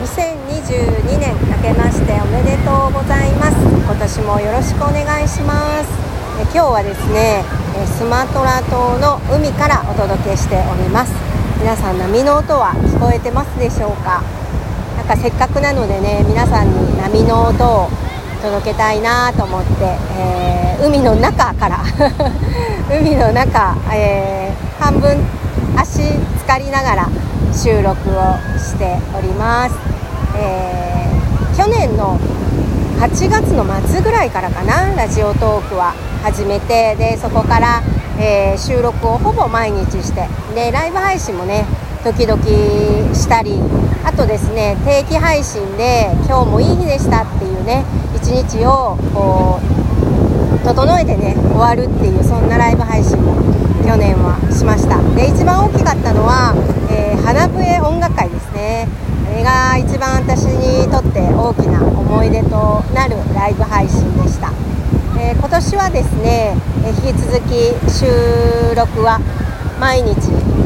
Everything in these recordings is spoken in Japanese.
2022年明けましておめでとうございます。今年もよろしくお願いします。え今日はですねえスマトラ島の海からお届けしております。皆さん波の音は聞こえてますでしょうか？なんかせっかくなのでね皆さんに波の音を届けたいなと思って、えー、海の中から 海の中、えー、半分足浸かりながら収録をしております、えー、去年の8月の末ぐらいからかなラジオトークは始めてでそこから、えー、収録をほぼ毎日してでライブ配信もね時々したりあとですね定期配信で「今日もいい日でした」っていうね一日をこう整えてね終わるっていうそんなライブ配信も去年はしました。で一番大きかったのは、花笛音楽会ですね。あれが一番私にとって大きな思い出となるライブ配信でした、えー、今年はですね、え引き続き収録は毎日、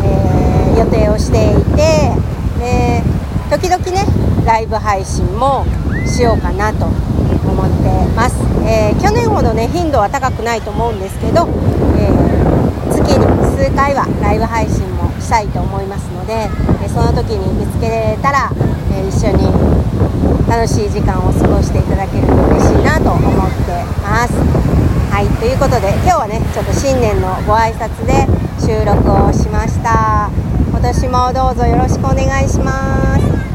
えー、予定をしていて、え時々ねライブ配信もしようかなと思ってます、え去年ほどね頻度は高くないと思うんですけど、え月に数回はライブ配信もしたいと思いますので、えその時に見つけられたら、え一緒に楽しい時間を過ごしていただけると嬉しいなと思ってます。はいということで今日はねちょっと新年のご挨拶で収録をしました今年もどうぞよろしくお願いします